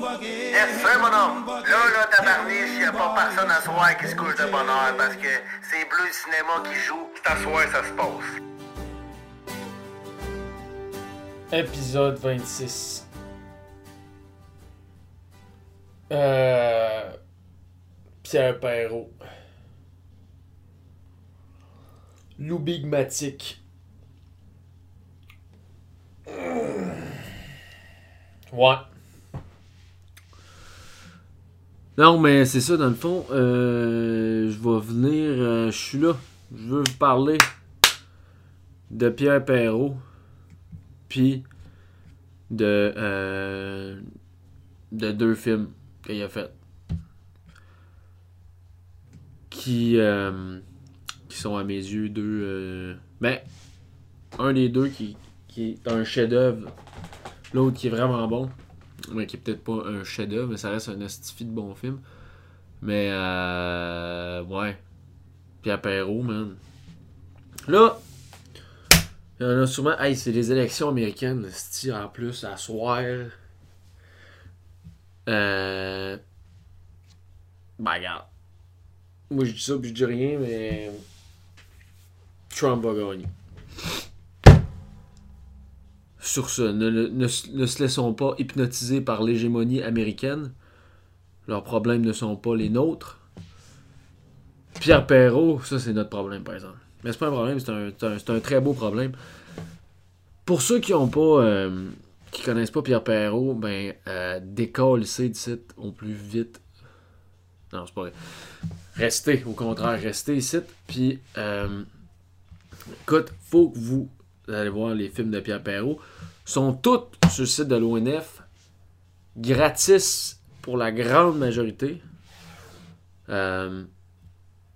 Yes, sir, mon homme. Là, là, tabarniche, y a pas personne à soir qui se couche de bonheur parce que c'est Bleu Cinéma qui joue. C'est à soir, ça se passe. Épisode 26. Euh... Pierre Perrault. Loubigmatique. Ouais. Non, mais c'est ça, dans le fond. euh, je vais venir. euh, je suis là. Je veux vous parler de Pierre Perrault. Puis de. euh, de deux films qu'il a fait. Qui. euh, qui sont à mes yeux deux. euh, ben. Un des deux qui, qui est un chef-d'œuvre. L'autre qui est vraiment bon. Mais qui est peut-être pas un chef-d'œuvre, mais ça reste un astifi de bon film. Mais euh. Ouais. Pierre Perrault, man. Là. Il y en a souvent. Hey, c'est les élections américaines, sti, en plus, à soir. Euh. Ben, regarde. Moi, je dis ça, puis je dis rien, mais. Trump va gagner. Sur ce, ne, ne- ne ne se laissons pas hypnotiser par l'hégémonie américaine. Leurs problèmes ne sont pas les nôtres. Pierre Perrault, ça c'est notre problème par exemple. Mais c'est pas un problème, c'est un, c'est un- c'est très beau problème. Pour ceux qui ont pas euh, qui connaissent pas Pierre Perrault, ben euh, décolle ici site au plus vite. Non, c'est pas vrai. Restez, au contraire, restez ici. Puis euh, écoute, faut que vous allez voir les films de Pierre Perrault. Sont tous sur le site de l'ONF. Gratis pour la grande majorité. Euh,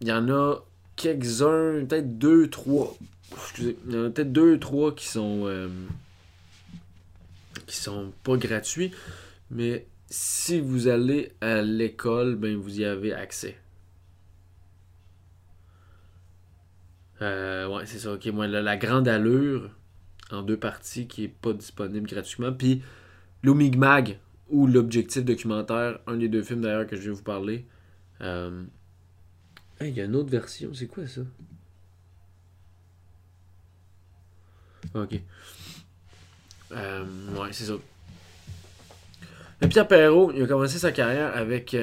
il y en a quelques-uns, peut-être deux, trois. Excusez, il y en a peut-être deux, trois qui sont euh, qui sont pas gratuits, mais si vous allez à l'école, ben vous y avez accès. Euh, ouais, c'est ça. Ok, moi, la, la grande allure en deux parties qui est pas disponible gratuitement, puis l'Omigmag ou l'objectif documentaire, un des deux films d'ailleurs que je vais vous parler. Euh, il y a une autre version. C'est quoi ça? Ok. Euh, ouais, c'est ça. Mais Pierre Perrault, il a commencé sa carrière avec.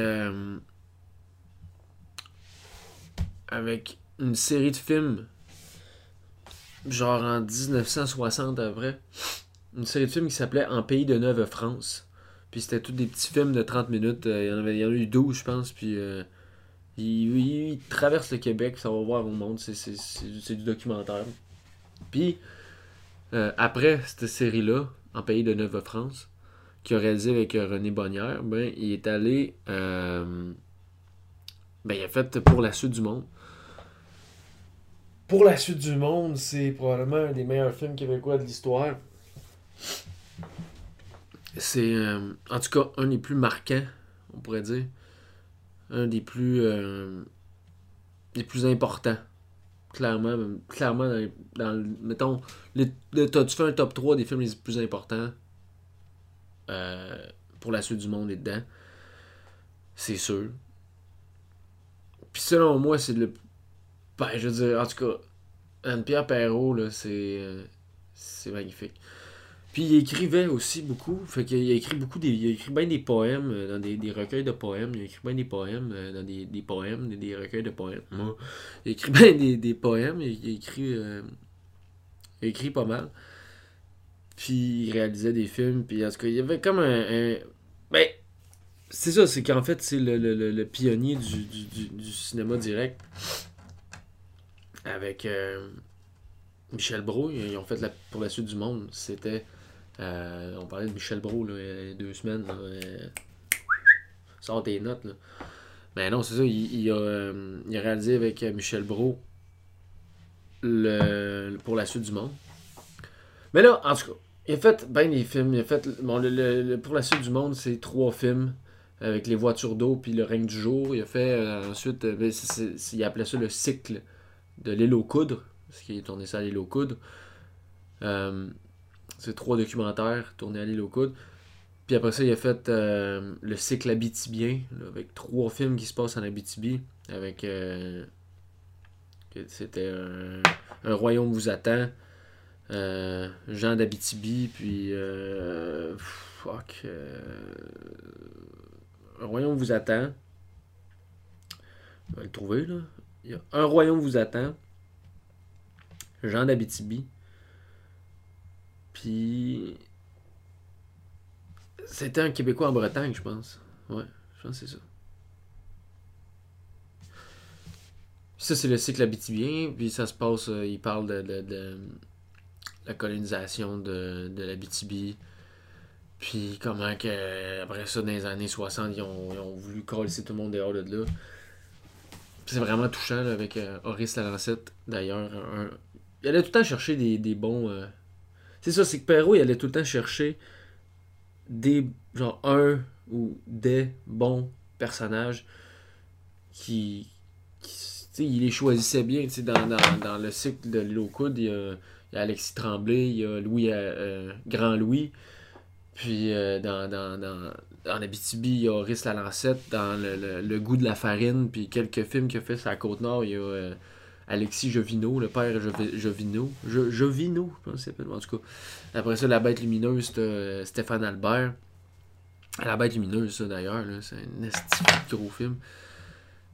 avec une série de films. Genre en 1960 à peu près. Une série de films qui s'appelait En pays de Neuve France. Puis c'était tous des petits films de 30 minutes. Euh, Il y en avait il y en a eu 12, je pense. Puis. euh, il, traverse le Québec, ça va voir au monde, c'est, du documentaire. Puis, euh, après cette série-là, En Pays de Neuve-France, qu'il a réalisé avec René Bonnière, ben, il est allé. ben, il a fait Pour la suite du monde. Pour la suite du monde, c'est probablement un des meilleurs films québécois de l'histoire. C'est, euh, en tout cas, un des plus marquants, on pourrait dire. Un des plus euh, des plus importants clairement clairement dans, les- dans mettons les- le- t'as- tu fais un top 3 des films les plus importants euh, pour la suite du monde est dedans. C'est sûr. Puis selon moi c'est le ben je veux dire en tout cas Anne-Pierre Perrault là c'est euh, c'est magnifique puis il écrivait aussi beaucoup. Fait qu'il a écrit beaucoup des. Il a écrit bien des poèmes euh, dans des, des recueils de poèmes. Il a écrit bien des poèmes euh, dans des, des poèmes, des, des recueils de poèmes. Il a écrit bien des, poèmes. Il, a écrit. il a écrit pas mal. Puis il réalisait des films. Puis en tout cas, il y avait comme un. ben. C'est ça, c'est qu'en fait, c'est le, le, le, pionnier du, du, du cinéma direct. Avec euh, Michel Brault. Ils ont fait la, pour la suite du monde. C'était. Euh, on parlait de Michel Brault là, il y a deux semaines. Là, euh, sors tes notes. Là. Mais non, c'est ça. Il, a, réalisé avec Michel Brault le, pour la suite du monde. Mais là, en tout cas, il a fait bien des films. Il a fait. Bon, le, pour la suite du monde, c'est trois films avec les voitures d'eau puis le règne du jour. Il a fait ensuite. euh, ben, c'est- c'est- il appelait ça le cycle de l'île aux. Parce qu'il est tourné ça à l'île aux. Euh, c'est trois documentaires tournés à l'île aux. Puis après ça, il a fait euh, le cycle Abitibien, avec trois films qui se passent en Abitibi. Avec. euh, C'était un, un royaume vous attend. Jean d'Abitibi, puis. fuck. un royaume vous attend. On va le trouver, là. Un royaume vous attend. Jean d'Abitibi. Puis. C'était un Québécois en Bretagne, je pense. Ouais, je pense que c'est ça. Ça, c'est le cycle abitibien. Puis ça se passe, euh, il parle de, la colonisation de, de l'Abitibi. Puis comment que, après ça, dans les années 60, ils ont, ils ont voulu coller tout le monde dehors de là. C'est vraiment touchant avec euh, Horace Lalancette, d'ailleurs. Il allait tout le temps chercher des, des bons. euh, C'est ça, c'est que Perrault, il allait tout le temps chercher des. genre un ou des bons personnages qui. il les choisissait bien. Dans, dans, dans le cycle de L'île il y a, il y a Alexis Tremblay, il y a Louis, euh, euh, Grand Louis. Puis euh, dans, dans, dans, Abitibi, il y a Horace Lalancette, dans le, le, Le goût de la farine, puis quelques films qu'il a fait sur la Côte-Nord, il y a euh, Alexis Jovino, le père Jovi- Jovino. Jo- Jovino, je pense s'appelle, en tout cas. Après ça, La Bête Lumineuse, c'était euh, Stéphane Albert. La Bête Lumineuse, ça d'ailleurs, c'est un esti de gros film.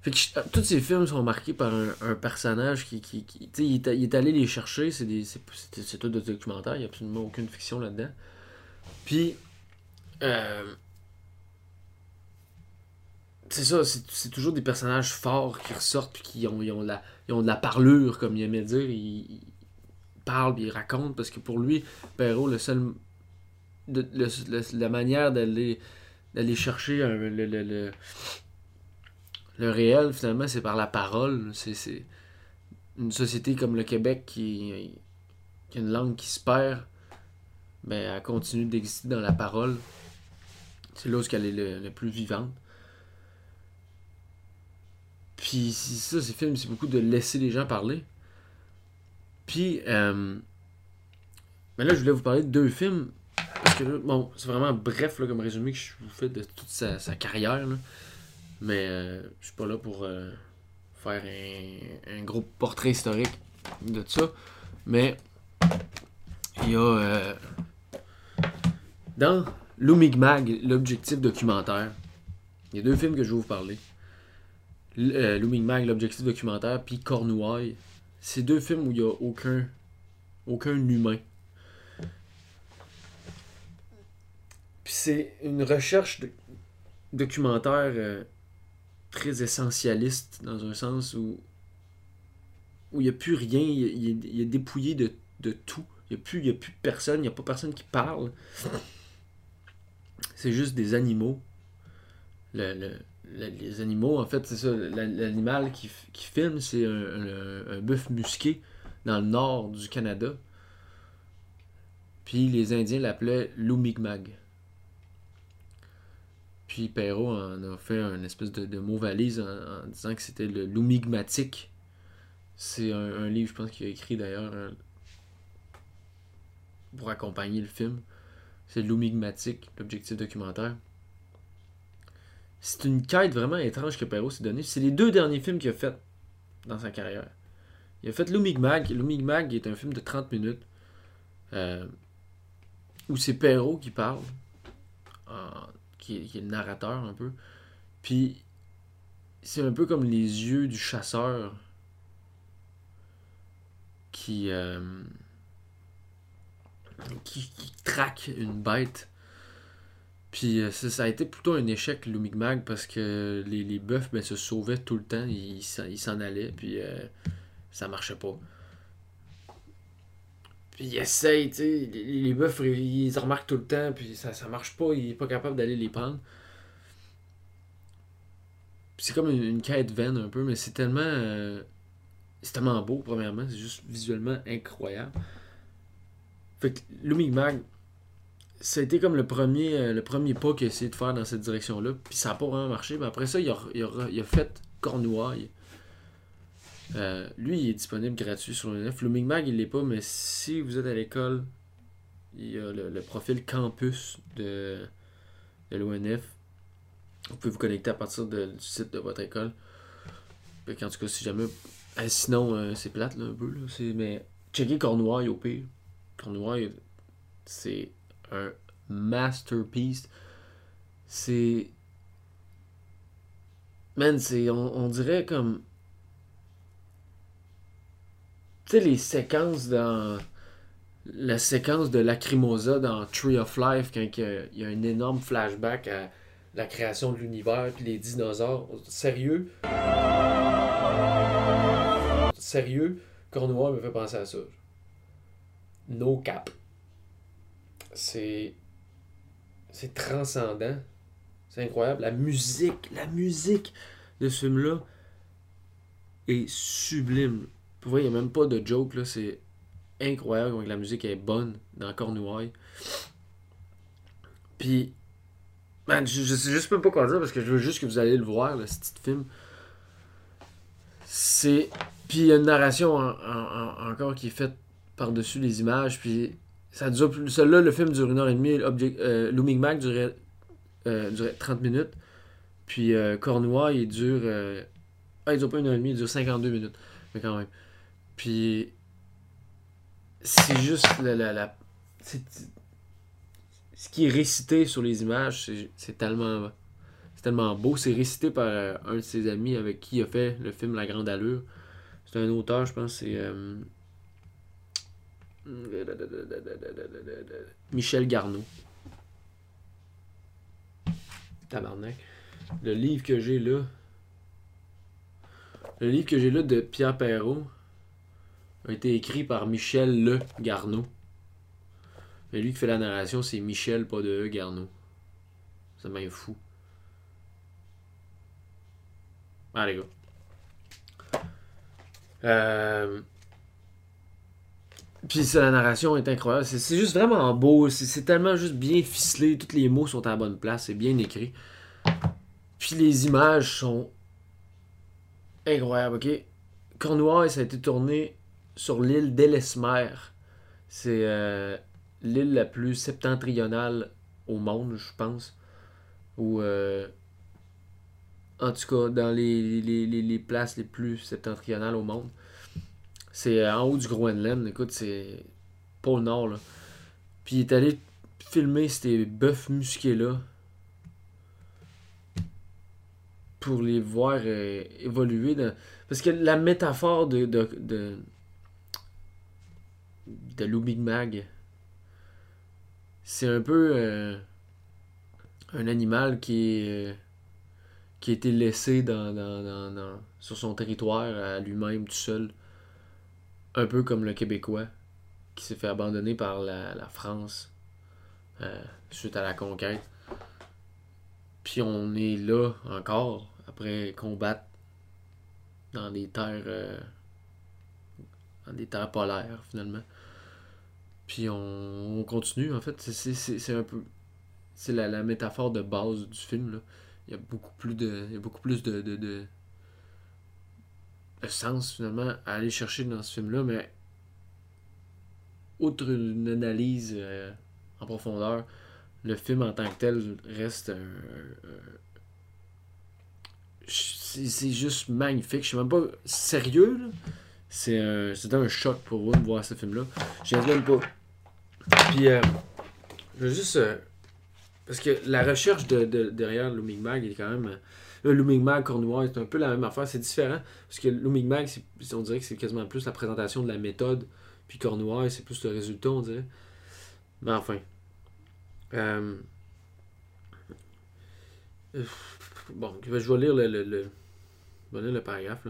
Fait que je- tous ces films sont marqués par un, personnage qui. qui, il, est, il est allé les chercher, c'est tout des documentaires, il n'y a absolument aucune fiction là-dedans. Puis. euh, c'est ça, c'est toujours des personnages forts qui ressortent puis qui ont, ils ont, de la, ils ont de la parlure, comme il aimait dire. Ils, parlent puis ils racontent parce que pour lui, Perrault, le seul. la manière d'aller d'aller chercher le, le, le, le réel, finalement, c'est par la parole. C'est une société comme le Québec qui, qui a une langue qui se perd, ben, elle continue d'exister dans la parole. C'est là où elle est le, le plus vivante. Puis ça, ces films, c'est beaucoup de laisser les gens parler. Puis, euh, mais là, je voulais vous parler de deux films. Parce que bon, c'est vraiment bref comme résumé que je vous fais de toute sa, sa carrière. là. Mais euh, je suis pas là pour euh, faire un, un gros portrait historique de tout ça. Mais il y a euh, dans Lumigmag, l'objectif documentaire, il y a deux films que je vais vous parler. Euh, Lumigmag, l'objectif documentaire, puis Cornouailles. C'est deux films où il n'y a aucun, aucun humain. Puis c'est une recherche de- documentaire euh, très essentialiste dans un sens où où il n'y a plus rien, il, est- il est dépouillé de, de tout. Il n'y a, a plus personne, il n'y a pas personne qui parle. C'est juste des animaux. Le- le- le- les animaux, en fait, c'est ça. la- L'animal qui, filme, c'est un, bœuf musqué dans le nord du Canada. Puis les Indiens l'appelaient Lumigmag. Puis Perrault en a fait un espèce de, mot valise en, disant que c'était le Lumigmatique. C'est un, un livre, je pense, qu'il a écrit d'ailleurs pour accompagner le film. C'est Lumigmatique, l'objectif documentaire. C'est une quête vraiment étrange que Perrault s'est donné. C'est les deux derniers films qu'il a fait dans sa carrière. Il a fait Lumigmag. Lumigmag est un film de 30 minutes euh, où c'est Perrault qui parle, en- qui, est, qui est le narrateur un peu. Puis c'est un peu comme les yeux du chasseur qui, euh, qui, traque une bête. Puis euh, ça, a été plutôt un échec, Lumigmag, parce que les, les bœufs ben, se sauvaient tout le temps, ils s'en ils allaient, puis euh, ça marchait pas. Puis il essaye, tu sais, les, les bœufs, ils se remarquent tout le temps, puis ça, ça marche pas, il est pas capable d'aller les prendre. C'est comme une, une quête vaine un peu, mais c'est tellement... euh, c'est tellement beau, premièrement, c'est juste visuellement incroyable. Fait que Lumigmag, ça a été comme le premier, euh, le premier pas qu'il a essayé de faire dans cette direction-là. Puis ça n'a pas vraiment marché. Mais après ça, il a, fait Cornouailles. Euh, lui, il est disponible gratuit sur le net. Lumigmag, il l'est pas, mais si vous êtes à l'école, il y a le, le profil campus de de l'ONF. Vous pouvez vous connecter à partir du site de votre école. Fait qu'en tout cas, si jamais. Ah, sinon, euh, c'est plate là, un peu. Mais checker Cornouailles au pire. Cornouailles, c'est un masterpiece. C'est. Man, c'est. On, dirait comme. Tu sais, les séquences dans. La séquence de Lacrimosa dans Tree of Life, quand il y a, un énorme flashback à la création de l'univers puis les dinosaures. Sérieux? Sérieux? Cornouailles me fait penser à ça. No cap. C'est. C'est transcendant. C'est incroyable. La musique, la musique de ce film-là est sublime. Pour vrai, il n'y a même pas de joke. C'est incroyable la musique est bonne dans Cornouailles. Puis, man, je, je sais juste même pas quoi dire parce que je veux juste que vous allez le voir, le petit film. C'est. Puis il y a une narration en- en- en- encore qui est faite par-dessus les images. Puis ça dure plus. Celui-là, le film dure une heure et demie. Object, euh, euh, durait 30 minutes. Puis euh, il dure. euh, Ah, il dure pas une heure et demie, il dure 52 minutes. Mais quand même. Puis. C'est juste la. la, la- ce qui est récité sur les images, c'est- c'est tellement. C'est tellement beau. C'est récité par euh, un de ses amis avec qui il a fait le film La Grande Allure. C'est un auteur, je pense, c'est. Michel Garneau. Tabarnak. Le livre que j'ai là. Le livre que j'ai là de Pierre Perrault a été écrit par Michel Le Garneau. Mais lui qui fait la narration, c'est Michel, pas de E, Garneau. C'est bien fou. Les gars. Euh... Puis la narration est incroyable. C'est juste vraiment beau. C'est tellement juste bien ficelé. Tous les mots sont à la bonne place. C'est bien écrit. Puis les images sont incroyables, ok? Cornouailles, ça a été tourné sur l'île d'Ellesmer. C'est euh, l'île la plus septentrionale au monde, je pense. Ou, euh, en tout cas, dans les places les plus septentrionales au monde. C'est euh, en haut du Groenland. Écoute, c'est pôle Nord, là. Puis il est allé filmer ces bœufs musqués-là pour les voir euh, évoluer. Parce que la métaphore de, de, de, de Lou Big Mag, c'est un peu euh, un animal qui qui a été laissé dans, dans, dans- sur son territoire à lui-même tout seul. Un peu comme le Québécois qui s'est fait abandonner par la, France euh, suite à la conquête. Puis on est là encore après combattre dans des terres euh, dans des terres polaires finalement. Puis on, on continue en fait. C'est- un peu c'est la, métaphore de base du film là. Il y a beaucoup plus de il y a beaucoup plus de sens finalement à aller chercher dans ce film là, mais outre une analyse euh, en profondeur, le film en tant que tel reste un, c'est juste magnifique. Je sais même pas. Sérieux. C'est un, c'était un choc pour moi de voir ce film-là. Je même pas. Puis, euh, je veux juste. euh, parce que la recherche de, de- derrière Looming Mag est quand même. Le Cornouaille, c'est un peu la même affaire. C'est différent. Parce que Mag, c'est- on dirait que c'est quasiment plus la présentation de la méthode. Puis Cornouaille, c'est plus le résultat, on dirait. Mais enfin. Euh, Bon, je vais je vais lire le, le, le- le paragraphe.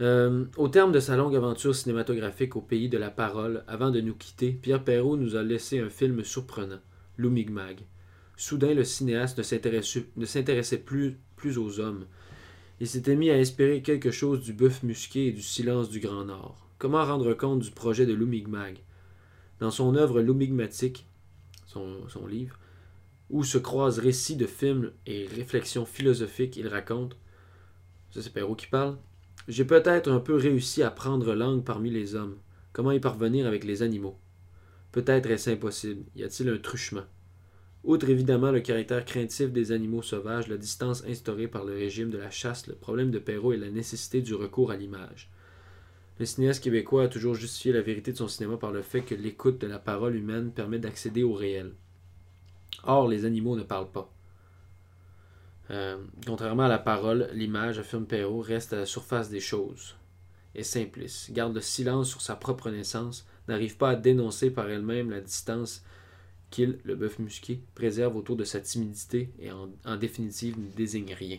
Euh, au terme de sa longue aventure cinématographique au pays de la parole, avant de nous quitter, Pierre Perrault nous a laissé un film surprenant, Loumigmag. Soudain, le cinéaste ne s'intéressait plus, aux hommes. Il s'était mis à espérer quelque chose du bœuf musqué et du silence du Grand Nord. Comment rendre compte du projet de Loumigmag Dans son œuvre Loumigmatique, son, son livre, où se croisent récits de films et réflexions philosophiques, il raconte, ça c'est Perrault qui parle, J'ai peut-être un peu réussi à prendre langue parmi les hommes. Comment y parvenir avec les animaux? Peut-être est-ce impossible. Y a-t-il un truchement Outre évidemment le caractère craintif des animaux sauvages, la distance instaurée par le régime de la chasse, le problème de Perrault est la nécessité du recours à l'image. Le cinéaste québécois a toujours justifié la vérité de son cinéma par le fait que l'écoute de la parole humaine permet d'accéder au réel. Or, les animaux ne parlent pas. Euh, contrairement à la parole, l'image, affirme Perrault, reste à la surface des choses. Est simpliste, garde le silence sur sa propre naissance, n'arrive pas à dénoncer par elle-même la distance qu'il, le bœuf musqué, préserve autour de sa timidité et en, en définitive ne désigne rien.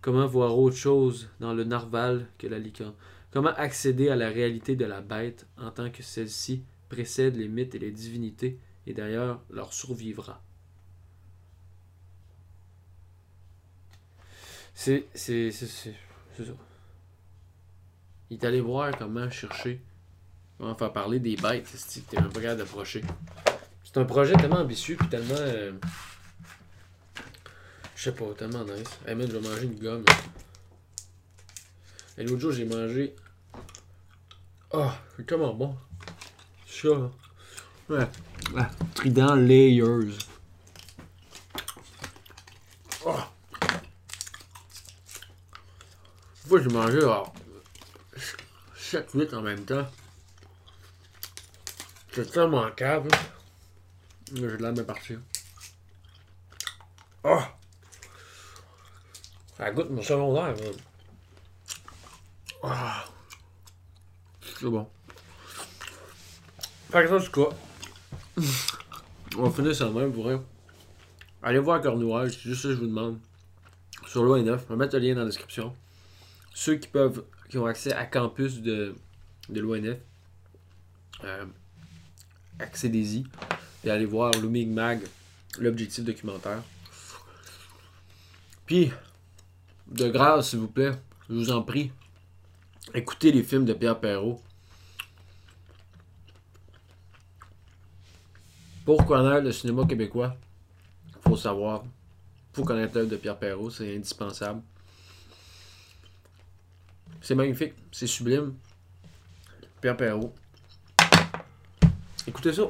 Comment voir autre chose dans le narval que la licorne? Comment accéder à la réalité de la bête en tant que celle-ci précède les mythes et les divinités et d'ailleurs leur survivra? C'est. C'est. C'est ça. Il est allé voir comment chercher. Comment faire parler des bêtes, que t'es même pas capable d'approcher. C'est un projet tellement ambitieux puis tellement. euh, Je sais pas, tellement nice. Hey man, je vais manger une gomme. Et l'autre jour, j'ai mangé. Oh, c'est tellement bon. Ça. Ouais. ouais. Trident Layers. Oh. Une fois, j'ai mangé 7-8 en même temps. C'est tellement cave. là. J'ai de la même partir. Oh! Ça goûte mon secondaire. là. Ah. C'est bon. Fait que ça, tout cas. On va finir ça même pour vrai. Allez voir Cornouailles, c'est juste ça que je vous demande. Sur l'ONF, on va mettre le lien dans la description. Ceux qui peuvent, qui ont accès à campus de, de l'ONF, euh, accédez-y. Et allez voir Looming Mag, l'objectif documentaire. Puis, de grâce, s'il vous plaît, je vous en prie, écoutez les films de Pierre Perrault. Pour connaître le cinéma québécois, faut savoir, faut connaître l'œuvre de Pierre Perrault, c'est indispensable. C'est magnifique, c'est sublime. Pierre Perrault. Écoutez ça.